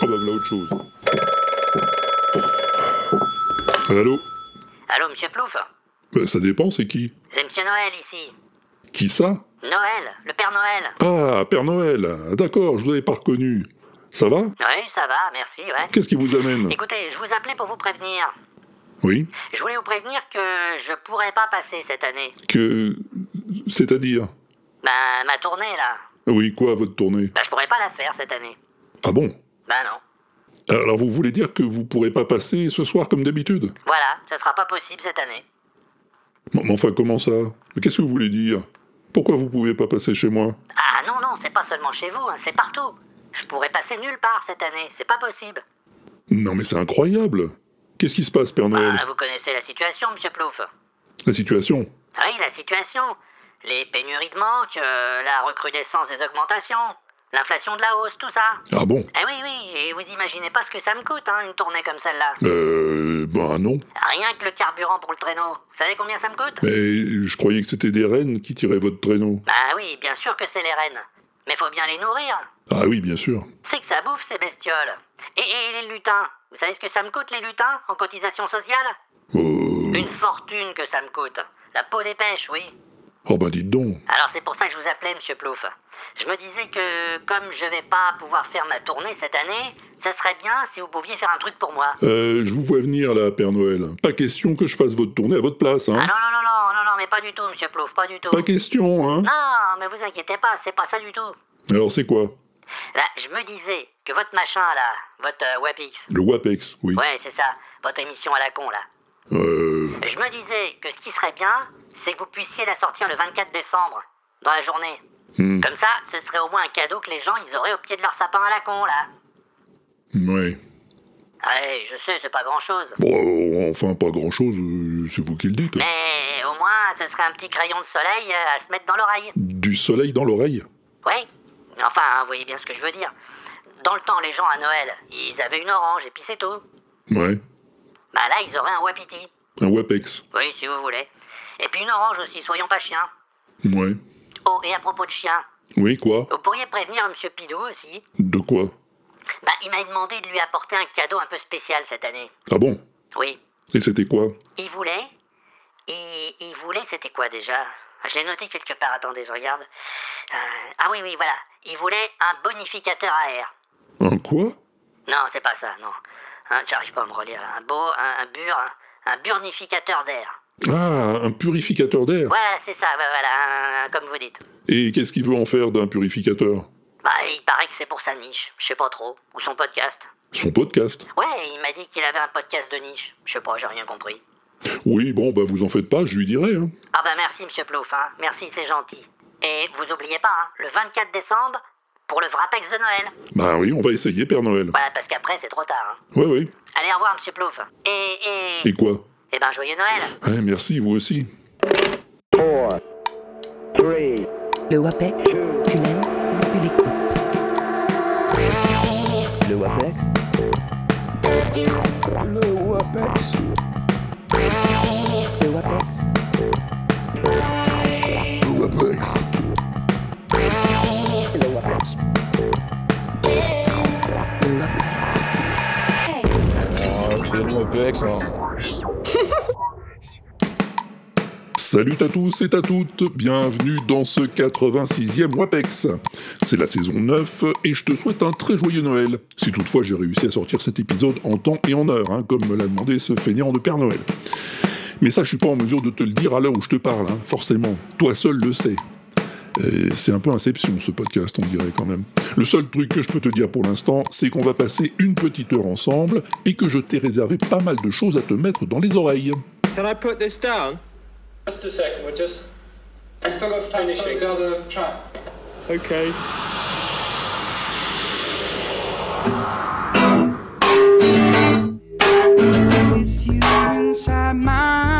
Ah bah voilà autre chose. Allô Allô, monsieur Plouf Bah, Ça dépend, c'est qui C'est monsieur Noël ici. Qui ça Noël, le Père Noël. Ah, Père Noël Ah, D'accord, je vous avais pas reconnu. Ça va Oui, ça va, merci, ouais. Qu'est-ce qui vous amène Écoutez, je vous appelais pour vous prévenir. Oui Je voulais vous prévenir que je pourrais pas passer cette année. Que... C'est-à-dire? Ben, ma tournée, là. Oui, quoi, votre tournée? Ben, je pourrais pas la faire cette année. Ah bon? Ben non. Alors vous voulez dire que vous pourrez pas passer ce soir comme d'habitude? Voilà, ça sera pas possible cette année. Mais mais enfin, comment ça? Mais qu'est-ce que vous voulez dire? Pourquoi vous pouvez pas passer chez moi? Ah non, non, c'est pas seulement chez vous, hein, c'est partout. Je pourrais passer nulle part cette année, c'est pas possible. Non mais c'est incroyable Qu'est-ce qui se passe, Père Noël Ah, vous connaissez la situation, monsieur Plouf La situation Oui, la situation. Les pénuries de manque, euh, la recrudescence des augmentations, l'inflation de la hausse, tout ça. Ah bon Eh oui, oui, et vous imaginez pas ce que ça me coûte, hein, une tournée comme celle-là. Euh... Ben non. Rien que le carburant pour le traîneau. Vous savez combien ça me coûte? Mais je croyais que c'était des rennes qui tiraient votre traîneau. Bah oui, bien sûr que c'est les rennes. Mais faut bien les nourrir. Ah oui, bien sûr. C'est que ça bouffe ces bestioles. Et, et les lutins? Vous savez ce que ça me coûte, les lutins, en cotisation sociale Euh... Une fortune que ça me coûte. La peau des pêches, oui. Oh ben dites donc. Alors c'est pour ça que je vous appelais, monsieur Plouf. Je me disais que comme je vais pas pouvoir faire ma tournée cette année, ça serait bien si vous pouviez faire un truc pour moi. Euh, je vous vois venir là, Père Noël. Pas question que je fasse votre tournée à votre place, Ah non, hein non, non, non, non, non, mais pas du tout, monsieur Plouf, pas du tout. Pas question, hein Non, mais vous inquiétez pas, c'est pas ça du tout. Alors c'est quoi? Là, je me disais que votre machin là, votre euh, WebX, Le WAPEX, oui. ouais, c'est ça, votre émission à la con là. Euh... Je me disais que ce qui serait bien, c'est que vous puissiez la sortir le 24 décembre, dans la journée. hmm, Comme ça, ce serait au moins un cadeau que les gens ils auraient au pied de leur sapin à la con là. Ouais. Ouais, je sais, c'est pas grand chose. Bon, euh, enfin, pas grand-chose, euh, c'est vous qui le dites. Mais au moins, ce serait un petit crayon de soleil euh, à se mettre dans l'oreille. Du soleil dans l'oreille? Ouais. Enfin, hein, vous voyez bien ce que je veux dire. Dans le temps, les gens à Noël, ils avaient une orange et puis c'est tout. Ouais. Bah là, ils auraient un wapiti. Un WAPEX. Oui, si vous voulez. Et puis une orange aussi, soyons pas chiens. Ouais. Oh, et à propos de chiens, Oui, quoi? Vous pourriez prévenir Monsieur Pidou aussi. De quoi? Bah, il m'a demandé de lui apporter un cadeau un peu spécial cette année. Ah bon? Oui. Et c'était quoi? Il voulait. Et il voulait, c'était quoi déjà? Je l'ai noté quelque part, attendez, je regarde. Euh, ah oui, oui, voilà. Il voulait un bonificateur à air. Un quoi? Non, c'est pas ça, non. Hein, J'arrive pas à me relire. Un beau, un, un bur, un, un burnificateur d'air. Ah, un purificateur d'air Voilà, c'est ça, voilà, un- comme vous dites. Et qu'est-ce qu'il veut en faire d'un purificateur? Bah, il paraît que c'est pour sa niche, je sais pas trop. Ou son podcast. Son podcast? Ouais, il m'a dit qu'il avait un podcast de niche. Je sais pas, j'ai rien compris. Oui, bon, bah vous en faites pas, je lui dirai, hein. Ah bah merci, monsieur Plouf, hein. Merci, c'est gentil. Et vous oubliez pas, hein, le 24 décembre, pour le Vrapex de Noël. Bah oui, on va essayer, Père Noël. Voilà, parce qu'après, c'est trop tard. Hein. Ouais, ouais. Allez, au revoir, monsieur Plouf. Et, et... Et quoi? Eh ben, joyeux Noël. Ouais, merci, vous aussi. four, three, Le WAPEX, tu l'aimes ou tu l'écoutes le WAPEX. Le WAPEX. Le WAPEX, Le WAPEX. le WAPEX. Ah, Salut à tous et à toutes, bienvenue dans ce 86e WAPEX. C'est la saison 9 et je te souhaite un très joyeux Noël. Si toutefois j'ai réussi à sortir cet épisode en temps et en heure, hein, comme me l'a demandé ce fainéant de Père Noël. Mais ça, je suis pas en mesure de te le dire à l'heure où je te parle, hein, forcément. Toi seul le sais. Et C'est un peu inception ce podcast, on dirait quand même. Le seul truc que je peux te dire pour l'instant, c'est qu'on va passer une petite heure ensemble et que je t'ai réservé pas mal de choses à te mettre dans les oreilles. Can I put this down? Just a second, we're just. I still got finishing. the other track. Okay. with you inside my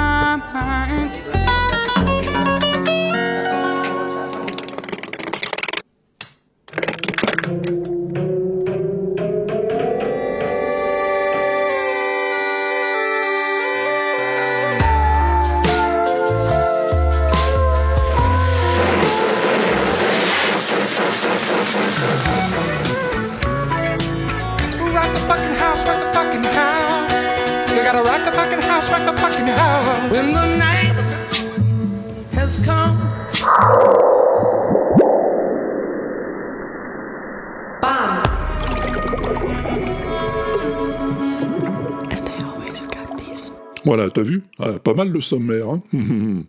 mal le sommaire, hein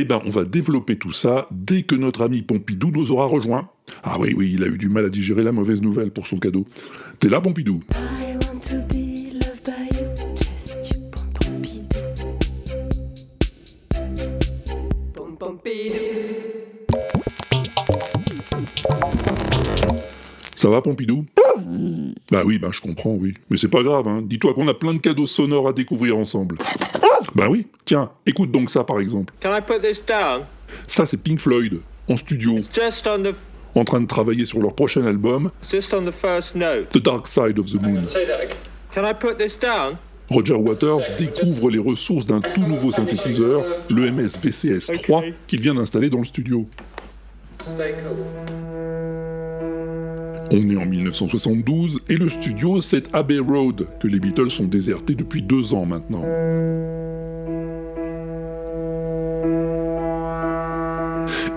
Eh ben, on va développer tout ça dès que notre ami Pompidou nous aura rejoint. Ah oui, oui, il a eu du mal à digérer la mauvaise nouvelle pour son cadeau. T'es là, Pompidou? Ça va, Pompidou? Bah oui, bah je comprends, oui. Mais c'est pas grave, hein. Dis-toi qu'on a plein de cadeaux sonores à découvrir ensemble. Bah oui, tiens, écoute donc ça par exemple. Can I put this down? Ça, c'est Pink Floyd, en studio, just on the en train de travailler sur leur prochain album, it's just on the first note. The Dark Side of the Moon. Can I put this down? Roger Waters découvre les ressources d'un tout nouveau synthétiseur, le MS VCS 3, qu'il vient d'installer dans le studio. Stay cool. On est en 1972 et le studio, c'est Abbey Road, que les Beatles ont déserté depuis deux ans maintenant.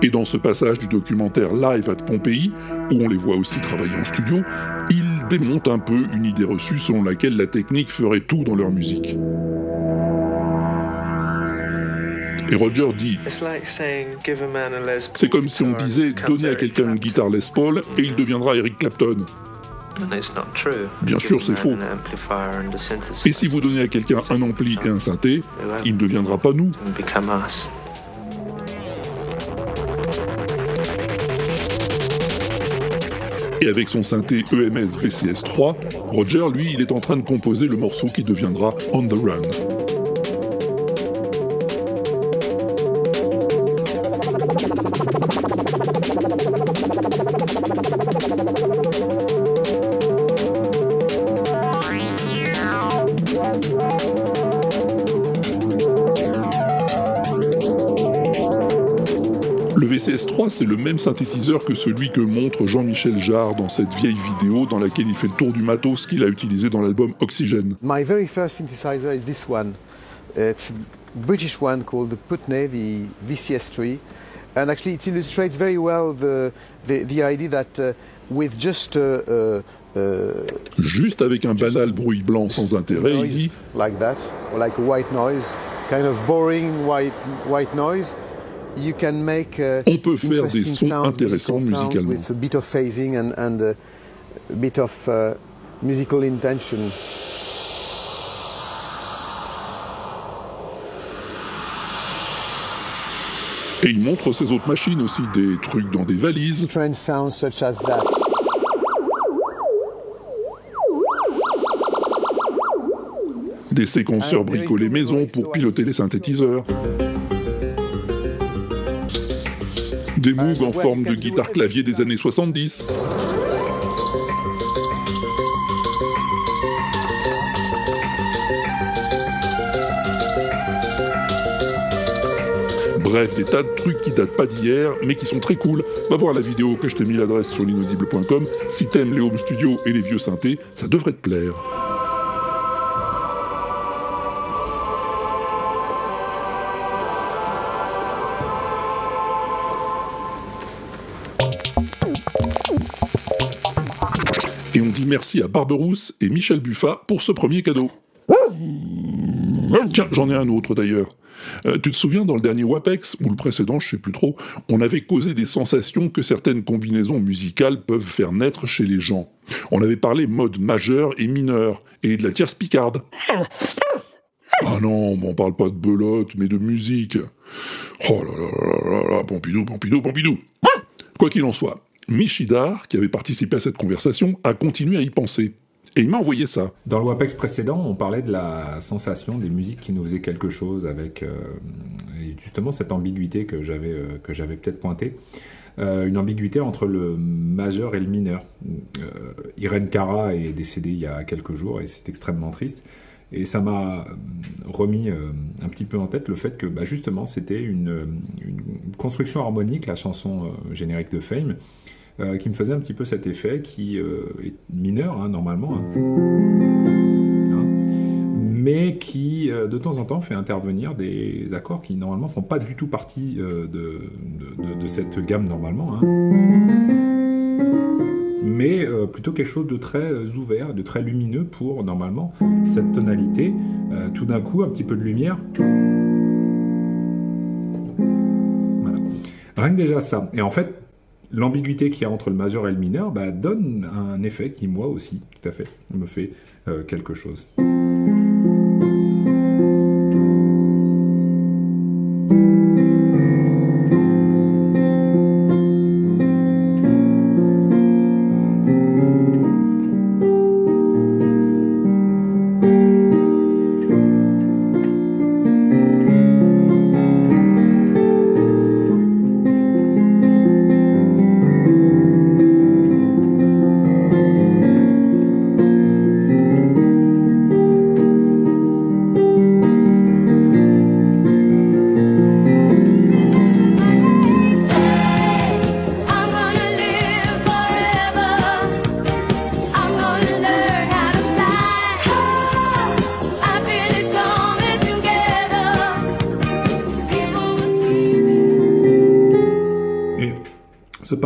Et dans ce passage du documentaire Live at Pompéi, où on les voit aussi travailler en studio, ils démontent un peu une idée reçue selon laquelle la technique ferait tout dans leur musique. Et Roger dit c'est comme si on disait donner à quelqu'un une guitare Les Paul et il deviendra Eric Clapton. Bien sûr, c'est faux. Et si vous donnez à quelqu'un un ampli et un synthé, il ne deviendra pas nous. Et avec son synthé EMS VCS 3, Roger, lui, il est en train de composer le morceau qui deviendra On the Run. 3, c'est le même synthétiseur que celui que montre Jean-Michel Jarre dans cette vieille vidéo dans laquelle il fait le tour du matos qu'il a utilisé dans l'album Oxygène. My very first synthesizer is this one. It's a British one called the Putney, the VCS3. And actually, it illustrates very well the, the, the idea that uh, with just uh, uh, uh, Juste avec un banal bruit blanc sans intérêt, il dit like that, or like a white noise, kind of boring white, white noise, you can make uh, On peut faire des interesting sons sounds, intéressants musicalement. with a bit of phasing and, and a bit of musical intention. Et il montre ses autres machines aussi, des trucs dans des valises, Strange sounds such as that. des séquenceurs bricolés maison pour piloter les synthétiseurs, des Moog en forme de guitare-clavier des années 70, Bref, des tas de trucs qui datent pas d'hier, mais qui sont très cool. Va voir la vidéo que je t'ai mis l'adresse sur l'inaudible.com. Si t'aimes les home studios et les vieux synthés, ça devrait te plaire. Merci à Barberousse et Michel Buffat pour ce premier cadeau. Tiens, j'en ai un autre d'ailleurs. Euh, tu te souviens dans le dernier WAPEX, ou le précédent, je sais plus trop, on avait causé des sensations que certaines combinaisons musicales peuvent faire naître chez les gens. On avait parlé mode majeur et mineur, et de la tierce picarde. Ah non, on parle pas de belote, mais de musique. Oh là là là là là, Pompidou, Pompidou, Pompidou. Quoi qu'il en soit, Michidar, qui avait participé à cette conversation, a continué à y penser. Et il m'a envoyé ça. Dans le WAPEX précédent, on parlait de la sensation des musiques qui nous faisaient quelque chose avec euh, justement cette ambiguïté que j'avais euh, que j'avais peut-être pointée. Euh, une ambiguïté entre le majeur et le mineur. Irène Cara est décédée il y a quelques jours et c'est extrêmement triste. Et ça m'a remis euh, un petit peu en tête le fait que bah, justement c'était une, une construction harmonique, la chanson euh, générique de Fame, euh, qui me faisait un petit peu cet effet qui euh, est mineur hein, normalement, hein. Hein. mais qui euh, de temps en temps fait intervenir des accords qui normalement font pas du tout partie euh, de cette gamme normalement. Mais euh, plutôt quelque chose de très euh, ouvert, de très lumineux pour normalement cette tonalité. Euh, tout d'un coup, un petit peu de lumière. Voilà. Rien que déjà ça. Et en fait, l'ambiguïté qu'il y a entre le majeur et le mineur bah, donne un effet qui, moi aussi, tout à fait, me fait quelque chose.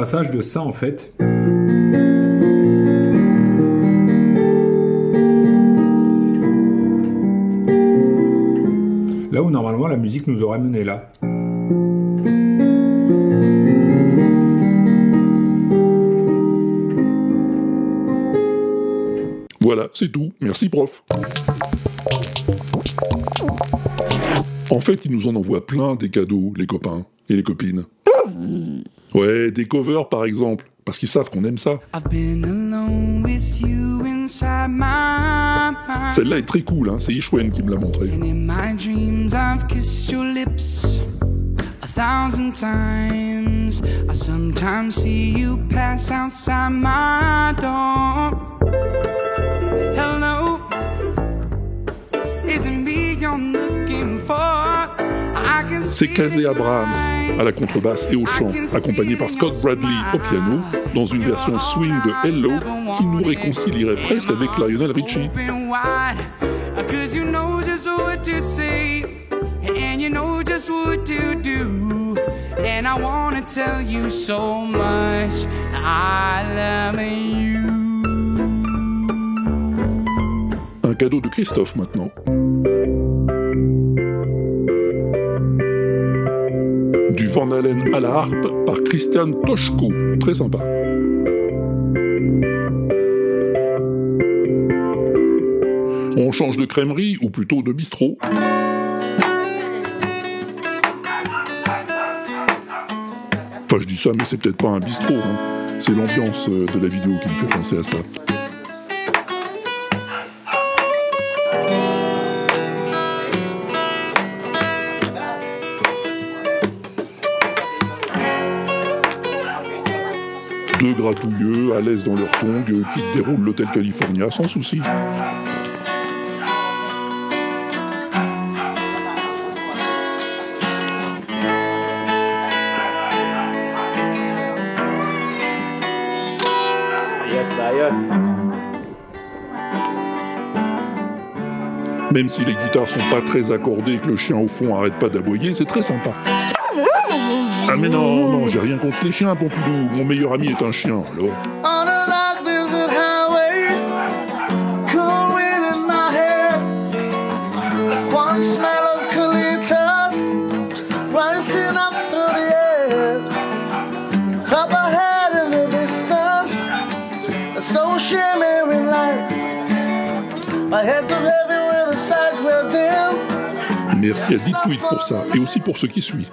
De ça, en fait, là où normalement la musique nous aurait mené là. Voilà, c'est tout. Merci, prof. En fait, ils nous en envoient plein des cadeaux, les copains et les copines. Ouais, des covers par exemple, parce qu'ils savent qu'on aime ça. Celle-là est très cool, hein, c'est Ishwen qui me l'a montré. And in my dreams, I've kissed your lips a thousand times. I sometimes see you pass outside my door. C'est it Abrahams à la contrebasse et au chant, accompagné par Scott Bradley au piano, dans une version swing de Hello qui nous réconcilierait presque avec Lionel Richie. open wide. Cause you know Van Halen à la harpe par Christian Toshko. Très sympa. On change de crèmerie, ou plutôt de bistrot. Enfin, je dis ça, mais c'est peut-être pas un bistrot. hein. C'est l'ambiance euh, de la vidéo qui me fait penser à ça. Deux gratouilleux, à l'aise dans leur tongs, euh, qui déroulent l'hôtel California sans souci. Même si les guitares sont pas très accordées et que le chien au fond arrête pas d'aboyer, c'est très sympa. Ah mais non, non, j'ai rien contre les chiens, Pompidou. Mon meilleur ami est un chien, alors. On a long desert highway, cool wind in my hair. One smell of colitas rising up through the air. Up ahead in the distance, a so shimmering light. My head too heavy with a side wheel dim. Merci à Ditweet pour ça, et aussi pour ce qui suit.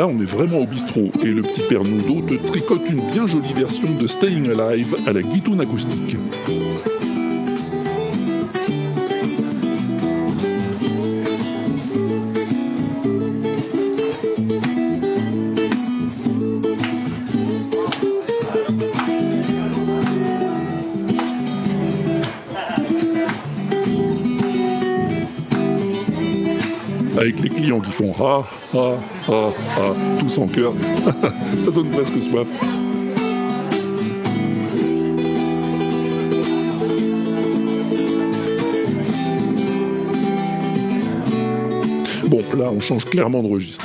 Là, on est vraiment au bistrot, et le petit père Nudo te tricote une bien jolie version de Staying Alive à la guitoune acoustique. Clients qui font ah, ah, ah, ah, tous en chœur. Ça donne presque soif. Bon, là, on change clairement de registre.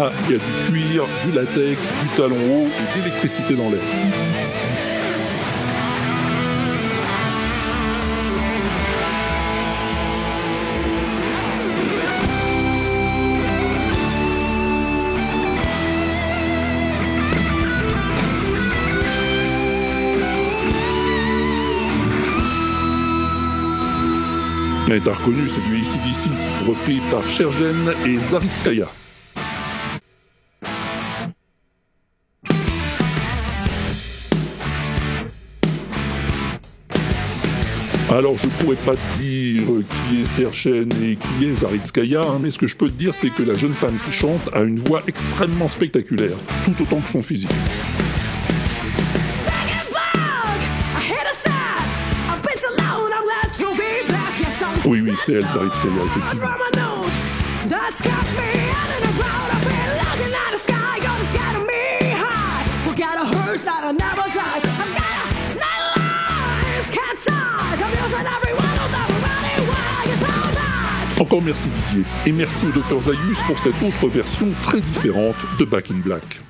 Là, il y a du cuir, du latex, du talon haut et de l'électricité dans l'air. Mais t'as reconnu, c'est du ACDC, repris par Shergen et Zaritskaya. Alors je pourrais pas te dire qui est Serchen et qui est Zaritskaya, hein, mais ce que je peux te dire c'est que la jeune femme qui chante a une voix extrêmement spectaculaire, tout autant que son physique. Oui, oui, c'est elle, Zaritskaya, effectivement. Encore merci Didier, et merci au Dr Zayus pour cette autre version très différente de Back in Black.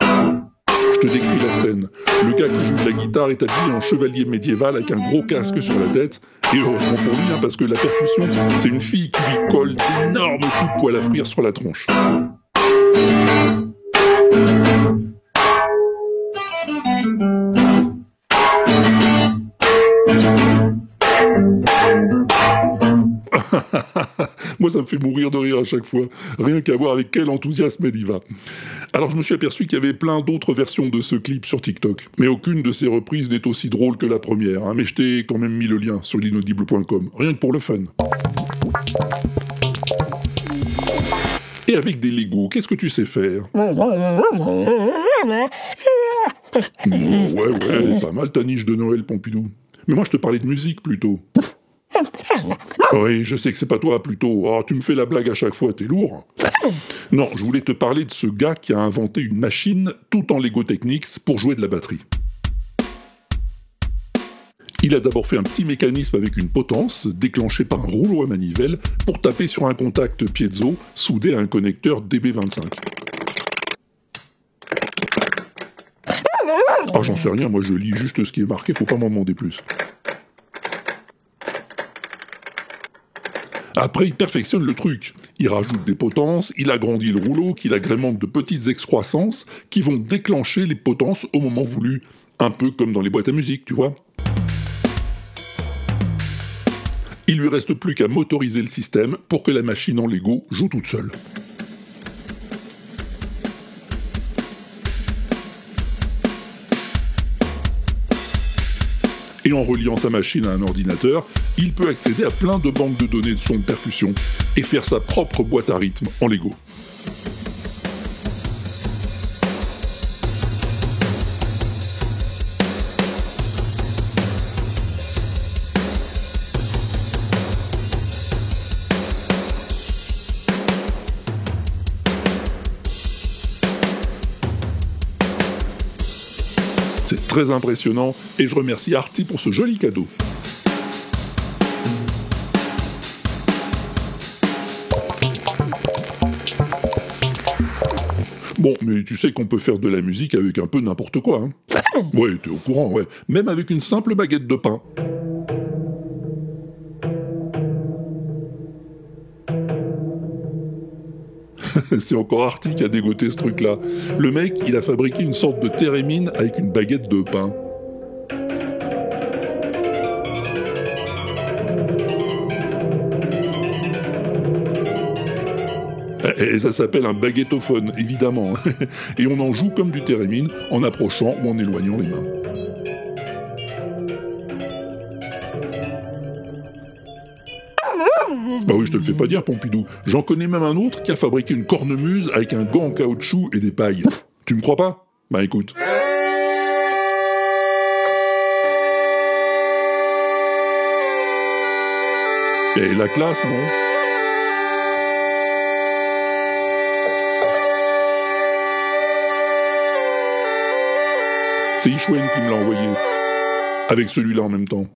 Je te décris la scène. Le gars qui joue de la guitare est habillé en chevalier médiéval avec un gros casque sur la tête. Et heureusement pour lui, hein, parce que la percussion, c'est une fille qui lui colle d'énormes coups de poil à frire sur la tronche. Moi, ça me fait mourir de rire à chaque fois. Rien qu'à voir avec quel enthousiasme elle y va. Alors, je me suis aperçu qu'il y avait plein d'autres versions de ce clip sur TikTok. Mais aucune de ces reprises n'est aussi drôle que la première. hein. Mais je t'ai quand même mis le lien sur l'inaudible.com. Rien que pour le fun. Et avec des Legos, qu'est-ce que tu sais faire? Ouais, ouais, pas mal ta niche de Noël, Pompidou. Mais moi, je te parlais de musique plutôt. Oui, je sais que c'est pas toi plutôt. Oh, tu me fais la blague à chaque fois, t'es lourd. Non, je voulais te parler de ce gars qui a inventé une machine tout en Lego Technics pour jouer de la batterie. Il a d'abord fait un petit mécanisme avec une potence déclenchée par un rouleau à manivelle pour taper sur un contact piezo soudé à un connecteur DB25. Ah, j'en sais rien, moi je lis juste ce qui est marqué, faut pas m'en demander plus. Après, il perfectionne le truc. Il rajoute des potences, il agrandit le rouleau, qu'il agrémente de petites excroissances qui vont déclencher les potences au moment voulu. Un peu comme dans les boîtes à musique, tu vois. Il lui reste plus qu'à motoriser le système pour que la machine en Lego joue toute seule. Et en reliant sa machine à un ordinateur, il peut accéder à plein de banques de données de son de percussion et faire sa propre boîte à rythme en Lego. Très impressionnant et je remercie Artie pour ce joli cadeau. Bon, mais tu sais qu'on peut faire de la musique avec un peu n'importe quoi, hein Ouais, t'es au courant, ouais. Même avec une simple baguette de pain. C'est encore Artie qui a dégoté ce truc-là. Le mec, il a fabriqué une sorte de thérémine avec une baguette de pain. Et ça s'appelle un baguettophone, évidemment. Et on en joue comme du thérémine, en approchant ou en éloignant les mains. Bah oui, je te le fais pas dire, Pompidou. J'en connais même un autre qui a fabriqué une cornemuse avec un gant en caoutchouc et des pailles. Tu me crois pas? Bah écoute. Et la classe, non? C'est Ishwen qui me l'a envoyé. Avec celui-là en même temps.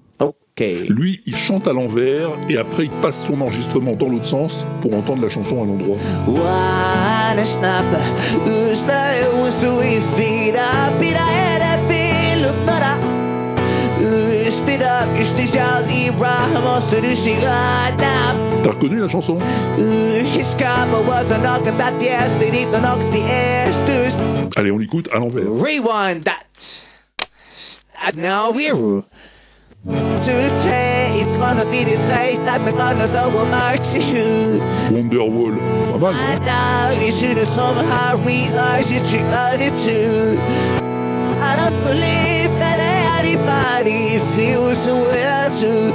Lui, il chante à l'envers et après il passe son enregistrement dans l'autre sens pour entendre la chanson à l'endroit. T'as reconnu la chanson? Allez, on l'écoute à l'envers. Rewind that. Now we're Today it's gonna be the day that the gonna throw a mark you Wonderwall. Pas mal, non And now you should have somehow realized you tried it too. I don't believe that anybody feels the way I do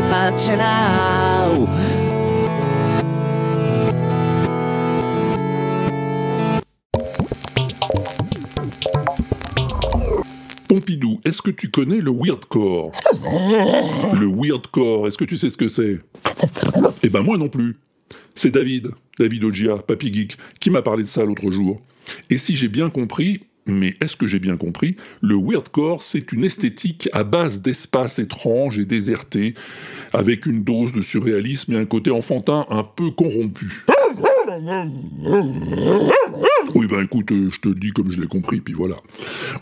about you now. Pompidou, est-ce que tu connais le weirdcore Le weirdcore, est-ce que tu sais ce que c'est? Eh ben moi non plus. C'est David, David Ogia, Papy Geek, qui m'a parlé de ça l'autre jour. Et si j'ai bien compris, mais est-ce que j'ai bien compris Le weirdcore, c'est une esthétique à base d'espaces étranges et désertés, avec une dose de surréalisme et un côté enfantin un peu corrompu. Oui, ben écoute, euh, je te dis comme je l'ai compris, puis voilà.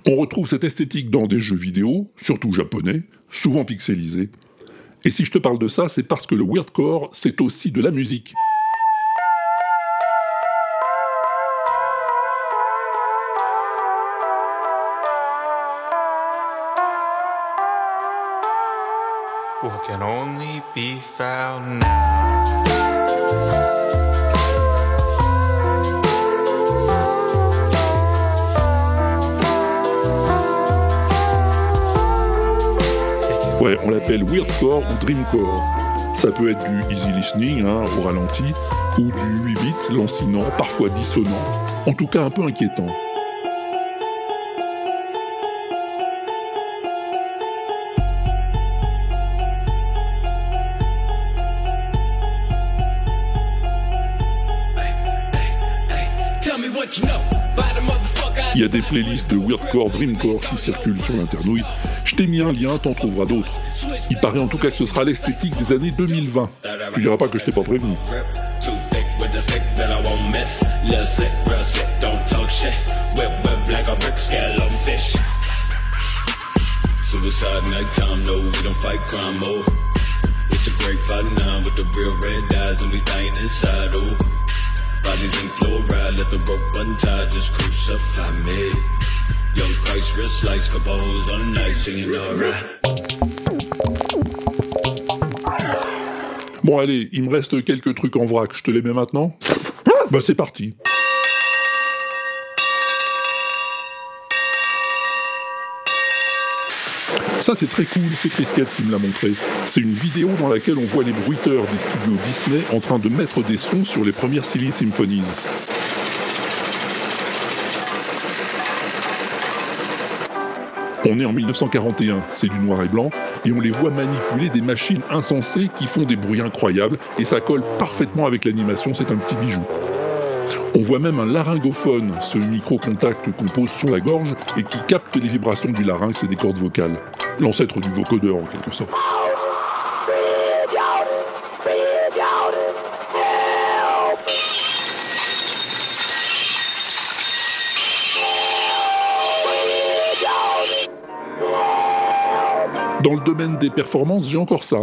On retrouve cette esthétique dans des jeux vidéo, surtout japonais, souvent pixelisés. Et si je te parle de ça, c'est parce que le weirdcore, c'est aussi de la musique. Ouais, on l'appelle weirdcore ou dreamcore. Ça peut être du easy listening, hein, au ralenti, ou du 8 bits, lancinant, parfois dissonant, en tout cas un peu inquiétant. Il y a des playlists de weirdcore, dreamcore qui circulent sur l'internouille. Je t'ai mis un lien, t'en trouveras d'autres. Il paraît en tout cas que ce sera l'esthétique des années 2020. Tu diras pas que je t'ai pas prévenu. Suicide nighttime, no, we don't fight crime, oh. It's the great fight nine with the real red eyes and we dying inside, oh. Bodies in fluoride, let the rope untie, just crucify me. Bon allez, il me reste quelques trucs en vrac, je te les mets maintenant Bah c'est parti. Ça c'est très cool, c'est Chris Kett qui me l'a montré. C'est une vidéo dans laquelle on voit les bruiteurs des studios Disney en train de mettre des sons sur les premières Silly Symphonies. On est en 1941, c'est du noir et blanc, et on les voit manipuler des machines insensées qui font des bruits incroyables, et ça colle parfaitement avec l'animation, c'est un petit bijou. On voit même un laryngophone, ce micro-contact qu'on pose sur la gorge et qui capte les vibrations du larynx et des cordes vocales. L'ancêtre du vocodeur en quelque sorte. Dans le domaine des performances, j'ai encore ça.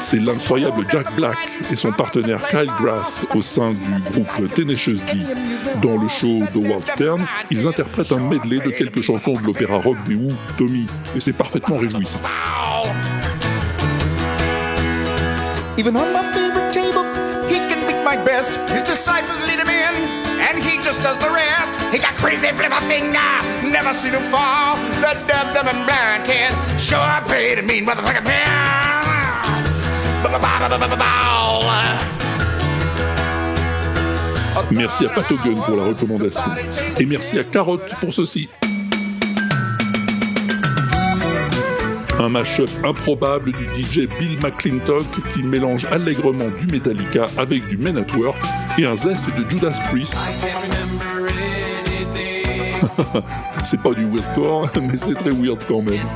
C'est l'incroyable Jack Black et son partenaire Kyle Grass au sein du groupe Tenacious D. Dans le show The World Stern, ils interprètent un medley de quelques chansons de l'opéra rock des Who, Tommy, et c'est parfaitement réjouissant. Even on my my best. His disciples lead him in, and he just does the rest. He got crazy flipper finger, never seen him fall. The dumb, dumb and blind kid sure paid a mean motherfucking bill. Merci à Patogun pour la recommandation. Et merci à Carotte pour ceci. Un mash-up improbable du DJ Bill McClintock qui mélange allègrement du Metallica avec du Men at Work et un zeste de Judas Priest. c'est pas du weirdcore, mais c'est très weird quand même.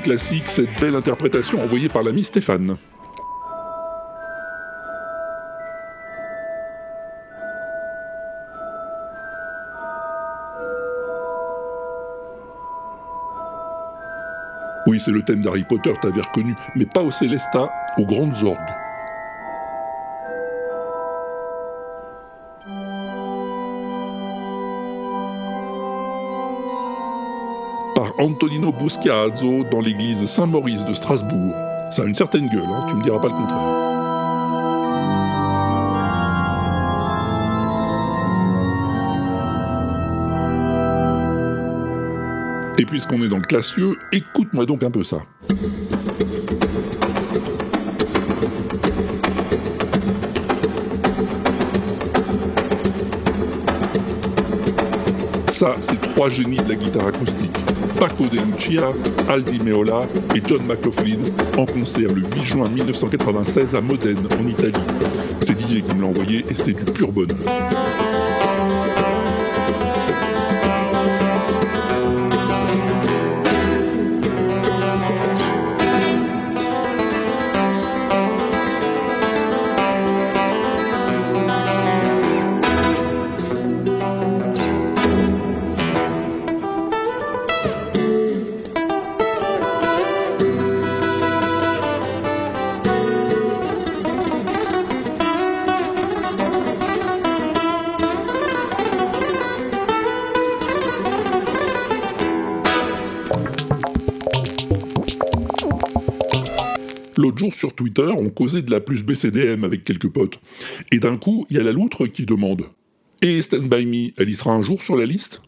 Beaucoup plus classique, cette belle interprétation envoyée par l'ami Stéphane. Oui, c'est le thème d'Harry Potter, t'avais reconnu, mais pas au Célesta, aux grandes orgues. Antonino Buschiazzo dans l'église Saint-Maurice de Strasbourg. Ça a une certaine gueule, hein, tu me diras pas le contraire. Et puisqu'on est dans le classieux, écoute-moi donc un peu ça. Ça, c'est trois génies de la guitare acoustique. Paco de Lucia, Aldi Meola et John McLaughlin en concert le 8 juin 1996 à Modène, en Italie. C'est Didier qui me l'a envoyé et c'est du pur bonheur. Sur Twitter, on causait de la plus BCDM avec quelques potes. Et d'un coup, il y a la loutre qui demande Et Stand By Me, elle y sera un jour sur la liste?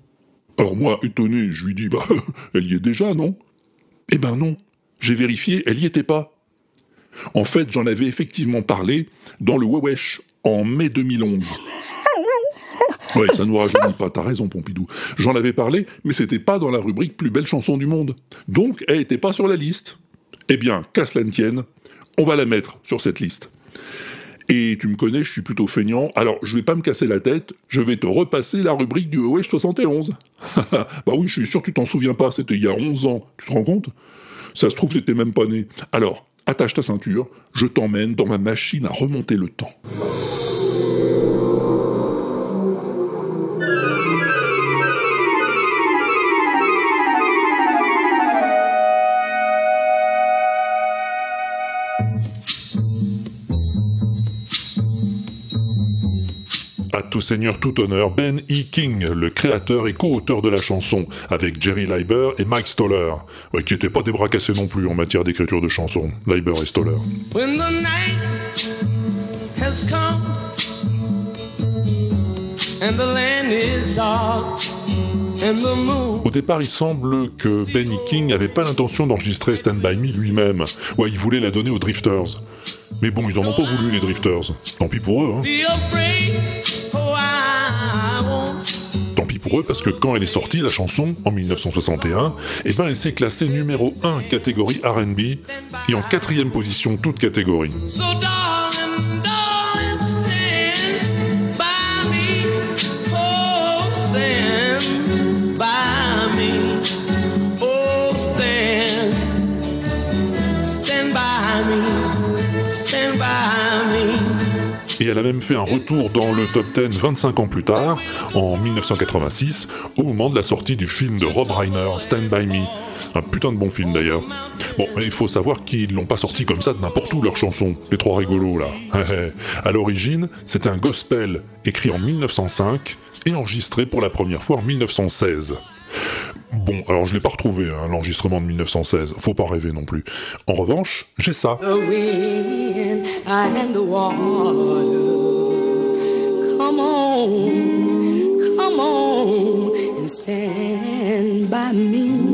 Alors moi, étonné, je lui dis Bah, elle y est déjà, non? Eh ben non, j'ai vérifié, elle y était pas. En fait, j'en avais effectivement parlé dans le Wewesh en mai 2011. Ouais, ça nous rajeunit pas, t'as raison Pompidou. J'en avais parlé, mais c'était pas dans la rubrique plus belle chanson du monde. Donc, elle était pas sur la liste. Eh bien, qu'à cela ne tienne, on va la mettre sur cette liste. Et tu me connais, je suis plutôt feignant, alors je vais pas me casser la tête, je vais te repasser la rubrique du OH 71. bah oui, je suis sûr que tu t'en souviens pas, c'était il y a 11 ans, tu te rends compte? Ça se trouve, t'étais même pas né. Alors, attache ta ceinture, je t'emmène dans ma machine à remonter le temps. Seigneur, tout honneur, Ben E. King, le créateur et co-auteur de la chanson, avec Jerry Leiber et Mike Stoller, ouais, qui n'étaient pas des bras cassés non plus en matière d'écriture de chansons, Leiber et Stoller. When the night has come and the land is dark and the moon Au départ, il semble que Ben E. King n'avait pas l'intention d'enregistrer Stand By Me lui-même. Ouais, il voulait la donner aux Drifters. Mais bon, ils en ont pas voulu, les Drifters. Tant pis pour eux, hein. Parce que quand elle est sortie, la chanson, en 1961, eh ben elle s'est classée numéro 1 catégorie R&B et en quatrième position toute catégorie. Elle a même fait un retour dans le top 10 25 ans plus tard, en 1986, au moment de la sortie du film de Rob Reiner, Stand By Me. Un putain de bon film d'ailleurs. Bon, il faut savoir qu'ils l'ont pas sorti comme ça de n'importe où leur chanson, les trois rigolos là. à l'origine, c'était un gospel écrit en 1905 et enregistré pour la première fois en 1916. Bon, alors je l'ai pas retrouvé, hein, l'enregistrement de 1916. Faut pas rêver non plus. En revanche, j'ai ça. Come on, come on and stand by me.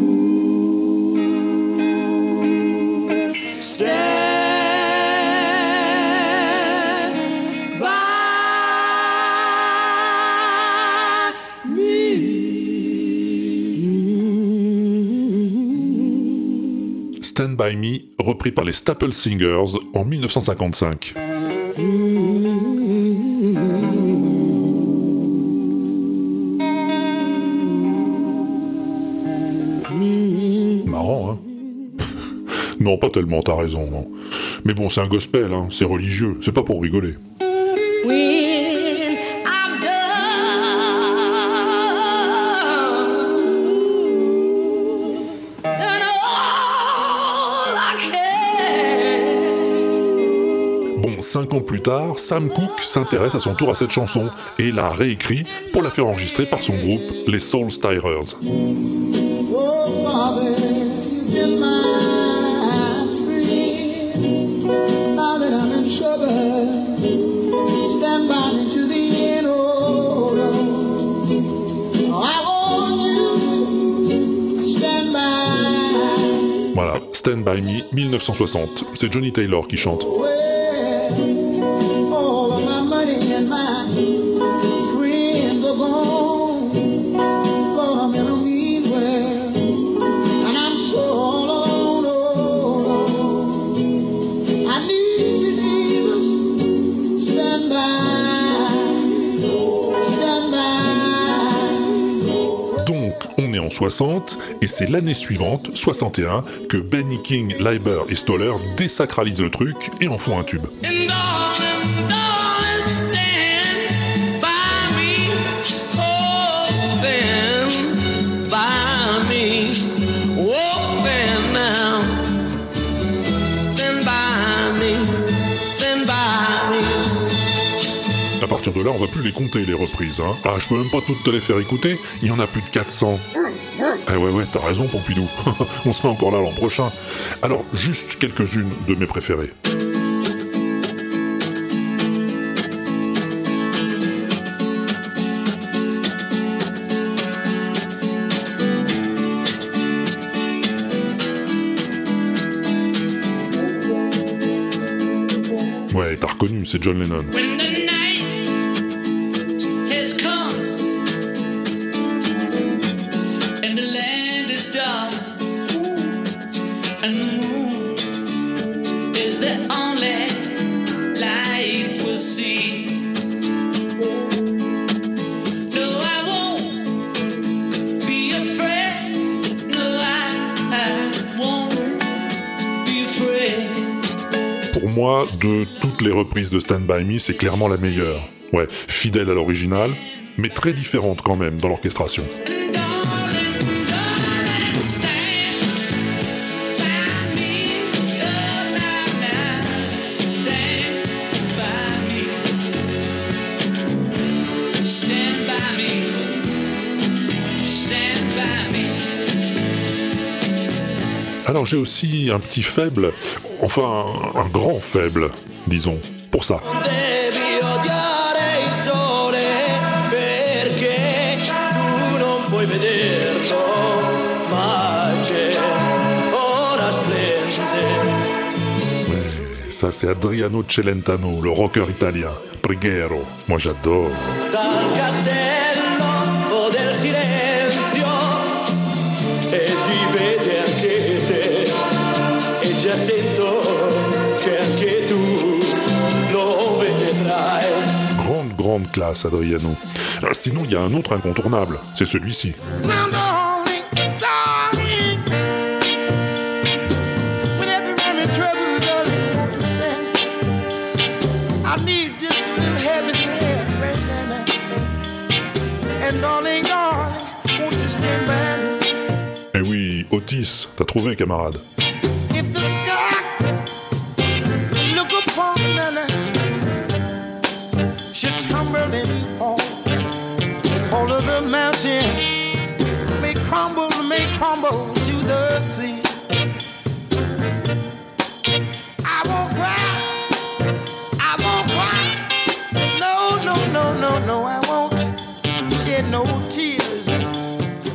Stand By Me, repris par les Staple Singers en 1955. Marrant, hein? Non, pas tellement, t'as raison. non. Mais bon, c'est un gospel, hein, c'est religieux, c'est pas pour rigoler. when cinq ans plus tard, Sam Cooke s'intéresse à son tour à cette chanson et la réécrit pour la faire enregistrer par son groupe, les Soul by. Voilà, Stand By Me, 1960. C'est Johnny Taylor qui chante. En 60, et c'est l'année suivante, 61, que Benny King, Leiber et Stoller désacralisent le truc et en font un tube. À partir de là, on va plus les compter, les reprises. Hein. Ah, je peux même pas toutes te les faire écouter, il y en a plus de 400. Eh ouais, ouais, t'as raison, Pompidou. on sera encore là l'an prochain. Alors, juste quelques-unes de mes préférées. Ouais, t'as reconnu, c'est John Lennon. De toutes les reprises de Stand By Me, c'est clairement la meilleure. Ouais, fidèle à l'original, mais très différente quand même dans l'orchestration. Alors j'ai aussi un petit faible, enfin un, grand faible, disons, pour ça. Ça c'est Adriano Celentano, le rocker italien. Preghiero, moi j'adore. Ah, sinon, il y a un autre incontournable, c'est celui-ci. Eh oui, Otis, t'as trouvé, un camarade.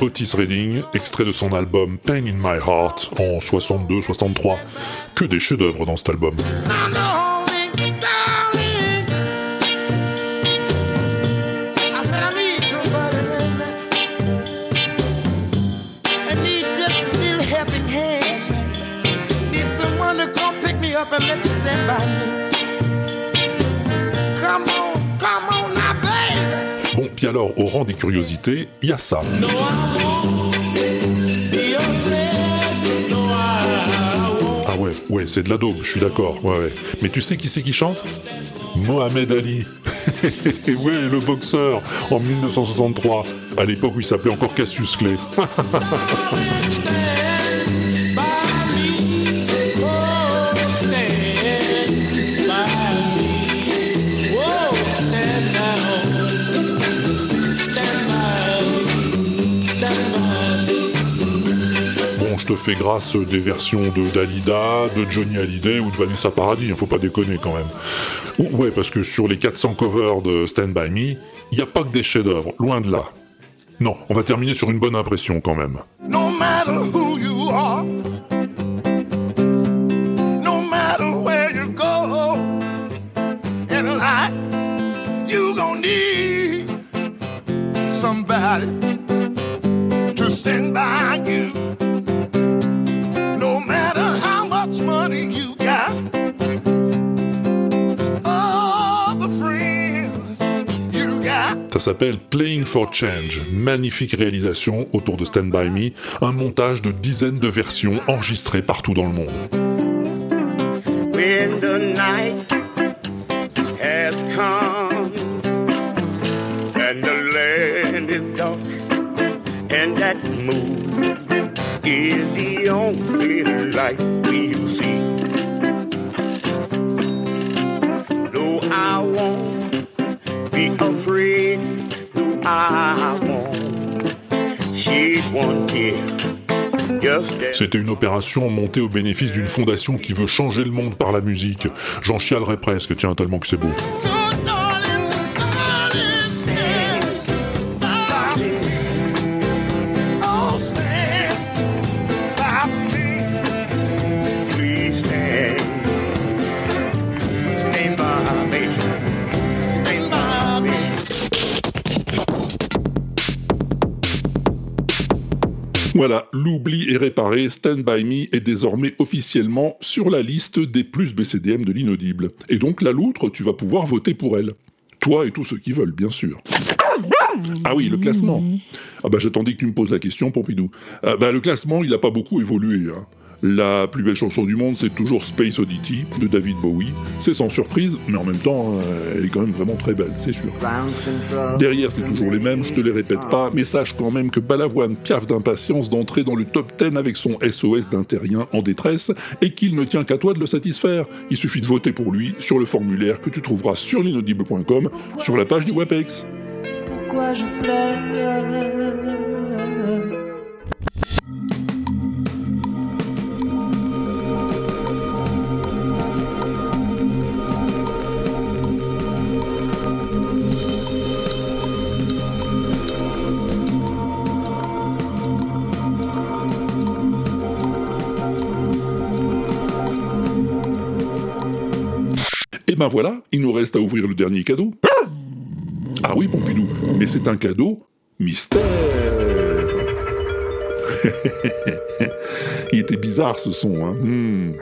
Otis Redding, extrait de son album Pain in My Heart en 62-63. Que des chefs-d'œuvre dans cet album. Alors, au rang des curiosités, il y a ça. Ah ouais, ouais, c'est de la daube, je suis d'accord. Mais tu sais qui c'est qui chante? Mohamed Ali. ouais, le boxeur, en 1963, à l'époque où il s'appelait encore Cassius Clay. te fais grâce des versions de Dalida, de Johnny Hallyday ou de Vanessa Paradis, hein, faut pas déconner quand même. Ou- ouais, parce que sur les 400 covers de Stand By Me, il n'y a pas que des chefs-d'œuvre, loin de là. Non, on va terminer sur une bonne impression quand même. No matter who you are, no matter where you go in you gon' need somebody to stand by s'appelle Playing for Change, magnifique réalisation autour de Stand By Me, un montage de dizaines de versions enregistrées partout dans le monde. C'était une opération montée au bénéfice d'une fondation qui veut changer le monde par la musique. J'en chialerais presque, tiens, tellement que c'est beau. Voilà, l'oubli est réparé, Stand By Me est désormais officiellement sur la liste des plus BCDM de l'inaudible. Et donc, la loutre, tu vas pouvoir voter pour elle. Toi et tous ceux qui veulent, bien sûr. Ah oui, le classement. Ah bah j'attendais que tu me poses la question, Pompidou. Ah bah le classement, il n'a pas beaucoup évolué. hein. La plus belle chanson du monde, c'est toujours Space Oddity de David Bowie. C'est sans surprise, mais en même temps, euh, elle est quand même vraiment très belle, c'est sûr. Derrière, c'est toujours les mêmes, je te les répète pas, mais sache quand même que Balavoine piaffe d'impatience d'entrer dans le top 10 avec son SOS d'un terrien en détresse et qu'il ne tient qu'à toi de le satisfaire. Il suffit de voter pour lui sur le formulaire que tu trouveras sur l'inaudible.com sur la page du WebEx. Pourquoi je pleure? Et ben voilà, il nous reste à ouvrir le dernier cadeau. Ah oui, Pompidou, mais c'est un cadeau mystère. il était bizarre ce son, hein. Hmm.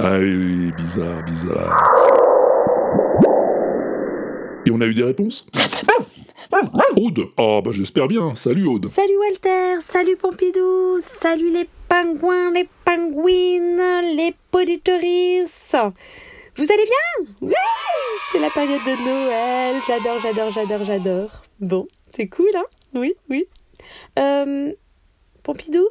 Ah oui, oui, bizarre, bizarre. Et on a eu des réponses? Aude Ah bah j'espère bien. Salut Aude. Salut Walter, salut Pompidou, salut les pingouins, les pingouines, les poditoris. Vous allez bien? Oui, c'est la période de Noël. J'adore, j'adore, j'adore, j'adore. Bon, c'est cool, hein? Oui, oui. Euh, Pompidou?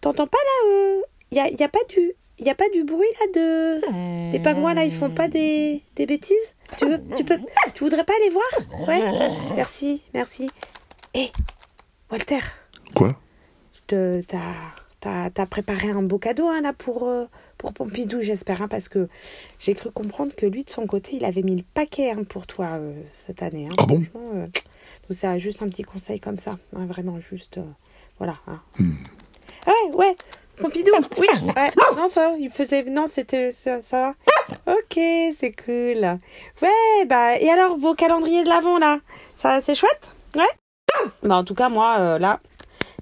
T'entends pas là Il y, a, y a pas du... Y a pas du bruit là de... Les pingouins là, ils font pas des, des bêtises? Tu veux... Tu peux... Tu voudrais pas aller voir? Ouais Merci, merci. Hé Walter Quoi? T'as t'as préparé un beau cadeau hein, là pour, euh, pour Pompidou, j'espère, hein, parce que j'ai cru comprendre que lui, de son côté, il avait mis le paquet hein, pour toi euh, cette année. Ah bon? Franchement, euh, donc c'est juste un petit conseil comme ça, vraiment juste, euh, voilà. Hmm. Ouais, ouais, Pompidou, oui, ouais, non ça, il faisait, non c'était ça, ça va. Ok, c'est cool. Ouais, bah et alors vos calendriers de l'avant là, ça c'est chouette, ouais? Bah en tout cas moi euh, là,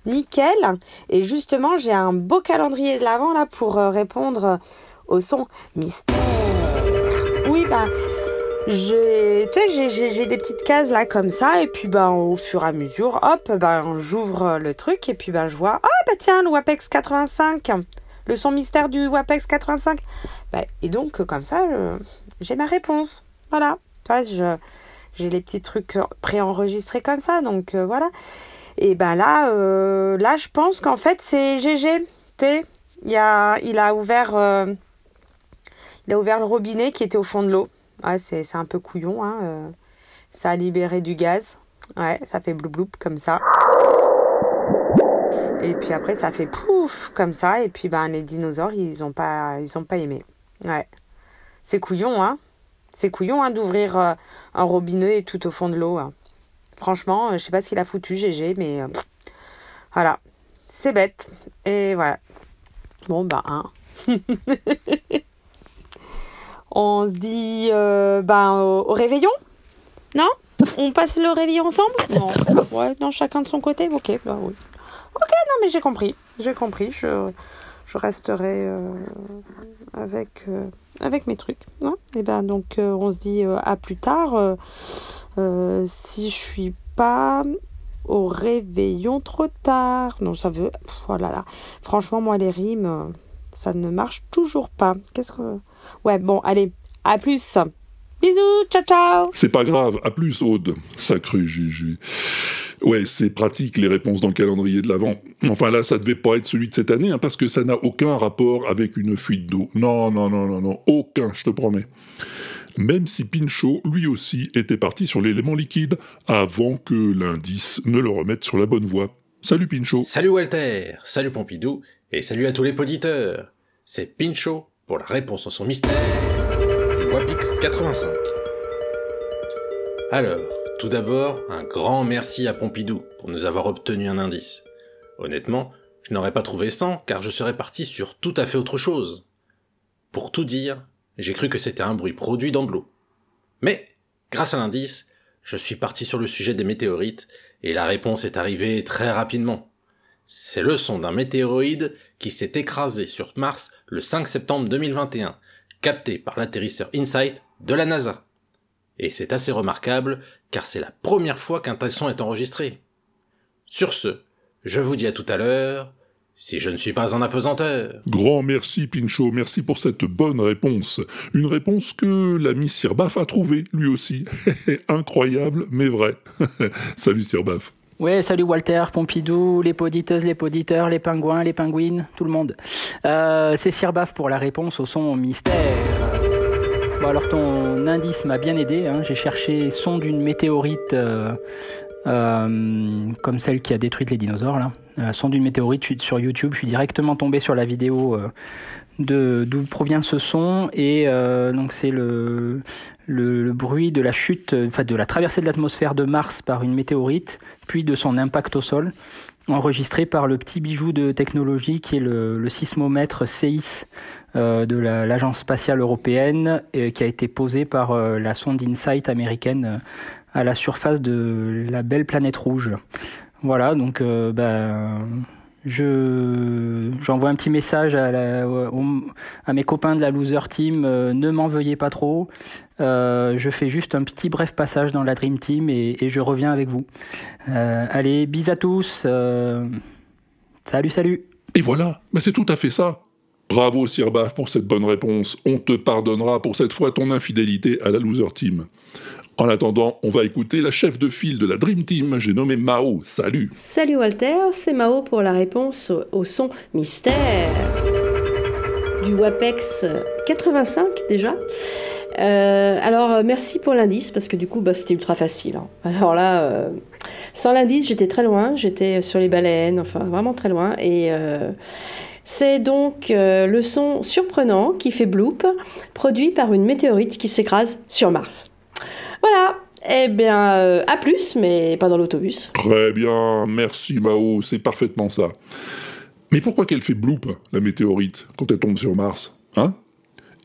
nickel. Et justement j'ai un beau calendrier de l'avant là pour euh, répondre au son mystère. Oui bah j'ai, j'ai- des petites cases là comme ça et puis ben au fur et à mesure, hop, ben j'ouvre le truc et puis ben je vois, ah bah tiens le WAPEX 85, le son mystère du WAPEX 85. Bah, et donc comme ça, j'ai ma réponse. Voilà, je, j'ai les petits trucs préenregistrés comme ça, donc euh, voilà. Et ben là, euh, là je pense qu'en fait c'est GG, il a, il a ouvert, euh, il a ouvert le robinet qui était au fond de l'eau. Ouais, c'est un peu couillon, hein. euh, ça a libéré du gaz. Ouais, ça fait bloup bloup comme ça. Et puis après, ça fait pouf comme ça. Et puis ben les dinosaures, ils ont pas, pas aimé. Ouais, c'est couillon, hein. C'est couillon, hein, d'ouvrir euh, un robinet tout au fond de l'eau. hein. Franchement, euh, je sais pas ce qu'il a foutu, GG, mais voilà, c'est bête. Et voilà. Bon bah hein. On se dit euh, ben, au, au réveillon Non? On passe le réveillon ensemble? Non. Ouais, non, chacun de son côté? Ok, bah oui. Ok, non, mais j'ai compris. J'ai compris. Je, je resterai euh, avec, euh, avec mes trucs. hein. Et ben donc, on se dit à plus tard. si je suis pas au réveillon trop tard. Non, ça veut. Pff, oh là. Franchement, moi, les rimes, ça ne marche toujours pas. Qu'est-ce que. Ouais, bon, allez, à plus. Bisous, ciao, ciao. C'est pas grave, à plus Aude. Sacré GG. Ouais, c'est pratique les réponses dans le calendrier de l'Avent. Enfin là, ça devait pas être celui de cette année, hein, parce que ça n'a aucun rapport avec une fuite d'eau. Non, non, non, non, non, aucun, je te promets. Même si Pinchot, lui aussi, était parti sur l'élément liquide avant que l'indice ne le remette sur la bonne voie. Salut Pinchot. Salut Walter, salut Pompidou, et salut à tous les poditeurs. C'est Pinchot pour la réponse à son mystère du Wapix 85. Alors, tout d'abord, un grand merci à Pompidou pour nous avoir obtenu un indice. Honnêtement, je n'aurais pas trouvé 100 car je serais parti sur tout à fait autre chose. Pour tout dire, j'ai cru que c'était un bruit produit dans de l'eau. Mais, grâce à l'indice, je suis parti sur le sujet des météorites et la réponse est arrivée très rapidement. C'est le son d'un météoroïde qui s'est écrasé sur Mars le 5 septembre 2021, capté par l'atterrisseur InSight de la NASA. Et c'est assez remarquable car c'est la première fois qu'un tel son est enregistré. Sur ce, je vous dis à tout à l'heure, si je ne suis pas en apesanteur. Grand merci Pinchot, merci pour cette bonne réponse. Une réponse que l'ami Sirbaf a trouvée, lui aussi. Incroyable, mais vrai. Salut Sirbaf. Ouais, salut Walter, Pompidou, les poditeuses, les poditeurs, les pingouins, les pingouines, tout le monde. Euh, c'est Sirbaf pour la réponse au son mystère. Bon alors ton indice m'a bien aidé, hein. j'ai cherché son d'une météorite euh, euh, comme celle qui a détruit les dinosaures. Euh, son d'une météorite sur YouTube, je suis directement tombé sur la vidéo de d'où provient ce son et donc c'est le, le bruit de la chute, euh, enfin de la traversée de l'atmosphère de Mars par une météorite, puis de son impact au sol, enregistré par le petit bijou de technologie qui est le, sismomètre CEIS euh, de la- l'agence spatiale européenne, et qui a été posé par euh, la sonde InSight américaine à la surface de la belle planète rouge. Voilà, donc ben, je j'envoie un petit message à, à mes copains de la Loser Team, euh, ne m'en veuillez pas trop. Euh, je fais juste un petit bref passage dans la Dream Team et, je reviens avec vous. Euh, allez, bis à tous. salut, salut. Et voilà, mais c'est tout à fait ça. Bravo Sirbaf pour cette bonne réponse. On te pardonnera pour cette fois ton infidélité à la loser team. En attendant, on va écouter la chef de file de la Dream Team, j'ai nommé Mao. Salut Salut Walter, c'est Mao pour la réponse au, son mystère du WAPEX 85 déjà. Euh, alors merci pour l'indice parce que du coup bah, c'était ultra facile. hein. Alors là, euh, sans l'indice j'étais très loin, j'étais sur les baleines, enfin vraiment très loin. Et euh, c'est donc le son surprenant qui fait bloop, produit par une météorite qui s'écrase sur Mars. Voilà, eh bien euh, à plus, mais pas dans l'autobus. Très bien, merci Mao, c'est parfaitement ça. Mais pourquoi qu'elle fait bloop, la météorite, quand elle tombe sur Mars Hein?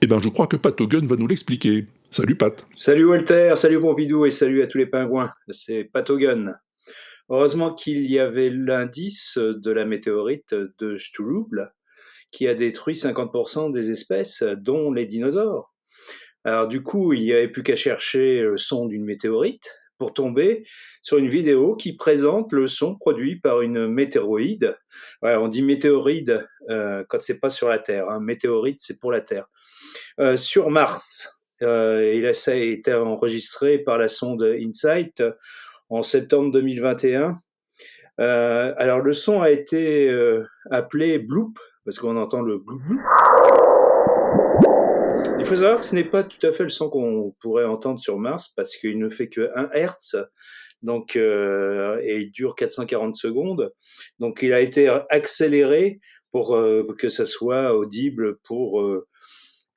Eh ben je crois que Pat Hogan va nous l'expliquer. Salut Pat Salut Walter, salut Pompidou et salut à tous les pingouins. C'est Patogun. Heureusement qu'il y avait l'indice de la météorite de Struble qui a détruit 50% des espèces, dont les dinosaures. Alors du coup, il n'y avait plus qu'à chercher le son d'une météorite pour tomber sur une vidéo qui présente le son produit par une météoroïde. Ouais, on dit météoride euh, quand c'est pas sur la Terre. Hein. Météorite, c'est pour la Terre. Euh, sur Mars. Euh, et ça a été enregistré par la sonde InSight en septembre 2021. Euh, alors le son a été euh, appelé bloop parce qu'on entend le bloop bloop. Faut savoir que ce n'est pas tout à fait le son qu'on pourrait entendre sur Mars parce qu'il ne fait que 1 Hertz, donc euh, et il dure 440 secondes. Donc il a été accéléré pour euh, que ça soit audible pour euh,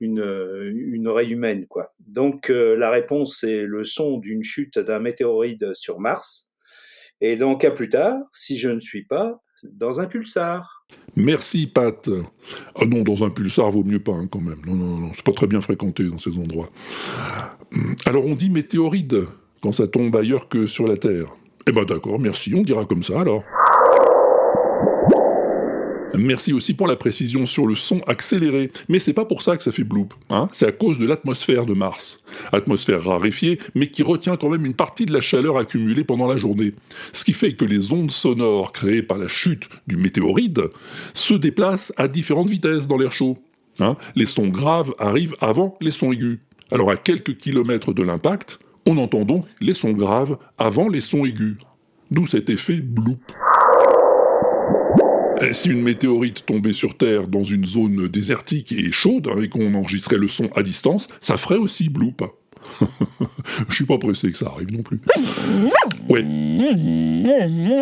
une, oreille humaine, quoi. Donc la réponse c'est le son d'une chute d'un météoride sur Mars. Et donc à plus tard, si je ne suis pas dans un pulsar. Merci Pat. Ah non, dans un pulsar vaut mieux pas hein, quand même. Non, non, non, c'est pas très bien fréquenté dans ces endroits. Hum, Alors on dit météoride quand ça tombe ailleurs que sur la Terre. Eh ben d'accord, merci, on dira comme ça alors. Merci aussi pour la précision sur le son accéléré, mais c'est pas pour ça que ça fait bloop, hein c'est à cause de l'atmosphère de Mars. Atmosphère raréfiée, mais qui retient quand même une partie de la chaleur accumulée pendant la journée. Ce qui fait que les ondes sonores créées par la chute du météoride se déplacent à différentes vitesses dans l'air chaud. hein. les sons graves arrivent avant les sons aigus. Alors à quelques kilomètres de l'impact, on entend donc les sons graves avant les sons aigus. D'où cet effet bloop. Et Si une météorite tombait sur Terre dans une zone désertique et chaude, hein, et qu'on enregistrait le son à distance, ça ferait aussi bloop. Je suis pas pressé que ça arrive non plus. Ouais.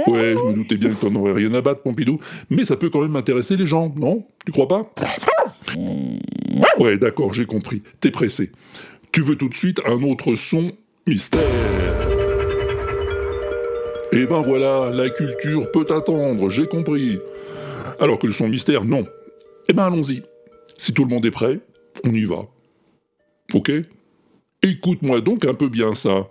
Ouais, je me doutais bien que t'en aurais rien à battre, Pompidou, mais ça peut quand même intéresser les gens, non? Tu crois pas? Ouais, d'accord, j'ai compris. T'es pressé. Tu veux tout de suite un autre son mystère. Eh ben voilà, la culture peut attendre, j'ai compris. Alors que le son mystère, non. Eh ben allons-y. Si tout le monde est prêt, on y va. Ok? Écoute-moi donc un peu bien ça.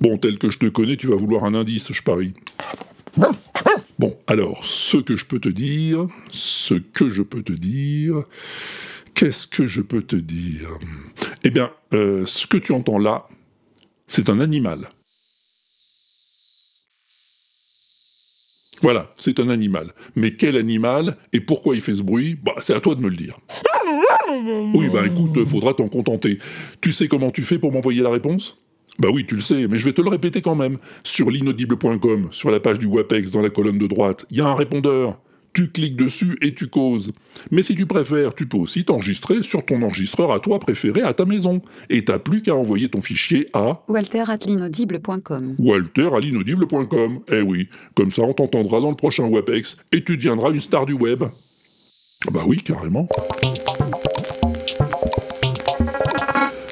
Bon, tel que je te connais, tu vas vouloir un indice, je parie. Bon, alors, ce que je peux te dire, ce que je peux te dire, qu'est-ce que je peux te dire? Eh bien, euh, ce que tu entends là, c'est un animal. Voilà, c'est un animal. Mais quel animal et pourquoi il fait ce bruit? Bah, c'est à toi de me le dire. Oui, bah écoute, faudra t'en contenter. Tu sais comment tu fais pour m'envoyer la réponse? Bah oui, tu le sais, mais je vais te le répéter quand même. Sur l'inaudible.com, sur la page du WAPEX, dans la colonne de droite, il y a un répondeur. Tu cliques dessus et tu causes. Mais si tu préfères, tu peux aussi t'enregistrer sur ton enregistreur à toi préféré à ta maison. Et t'as plus qu'à envoyer ton fichier à Walter at l'inaudible.com. walter à l'inaudible.com. Eh oui, comme ça on t'entendra dans le prochain WAPEX et tu deviendras une star du web. Ah Bah oui, carrément.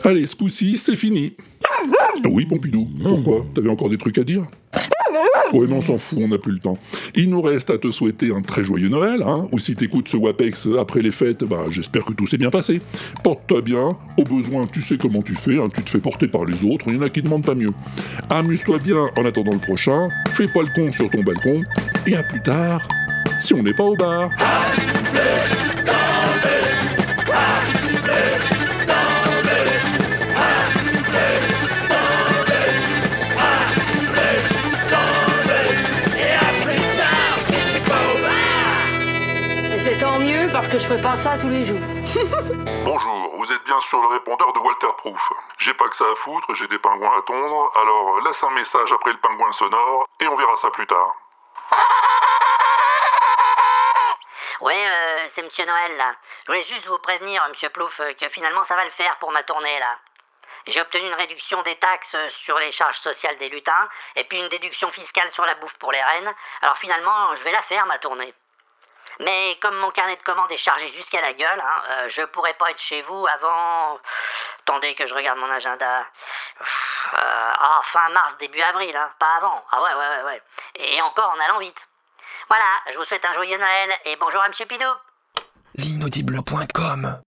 Allez, ce coup-ci, c'est fini. Oui, Pompidou, pourquoi? T'avais encore des trucs à dire? Ouais, mais on s'en fout, on n'a plus le temps. Il nous reste à te souhaiter un très joyeux Noël, hein, ou si t'écoutes ce WAPEX après les fêtes, bah j'espère que tout s'est bien passé. Porte-toi bien, au besoin, tu sais comment tu fais, hein, tu te fais porter par les autres, il y en a qui demandent pas mieux. Amuse-toi bien en attendant le prochain, fais pas le con sur ton balcon, et à plus tard, si on n'est pas au bar. Fais pas ça tous les jours. Bonjour, vous êtes bien sur le répondeur de Walter Proof. J'ai pas que ça à foutre, j'ai des pingouins à tondre, alors laisse un message après le pingouin sonore et on verra ça plus tard. Oui, euh, c'est Monsieur Noël là. Je voulais juste vous prévenir, Monsieur Plouf, euh, que finalement ça va le faire pour ma tournée là. J'ai obtenu une réduction des taxes sur les charges sociales des lutins et puis une déduction fiscale sur la bouffe pour les rennes. Alors finalement, je vais la faire ma tournée. Mais comme mon carnet de commandes est chargé jusqu'à la gueule, hein, euh, je pourrai pas être chez vous avant. Attendez que je regarde mon agenda. Euh, ah, fin mars, début avril, hein, pas avant. Ah ouais, ouais, ouais, ouais. Et encore en allant vite. Voilà, je vous souhaite un joyeux Noël et bonjour à Monsieur Pidou. L'inaudible.com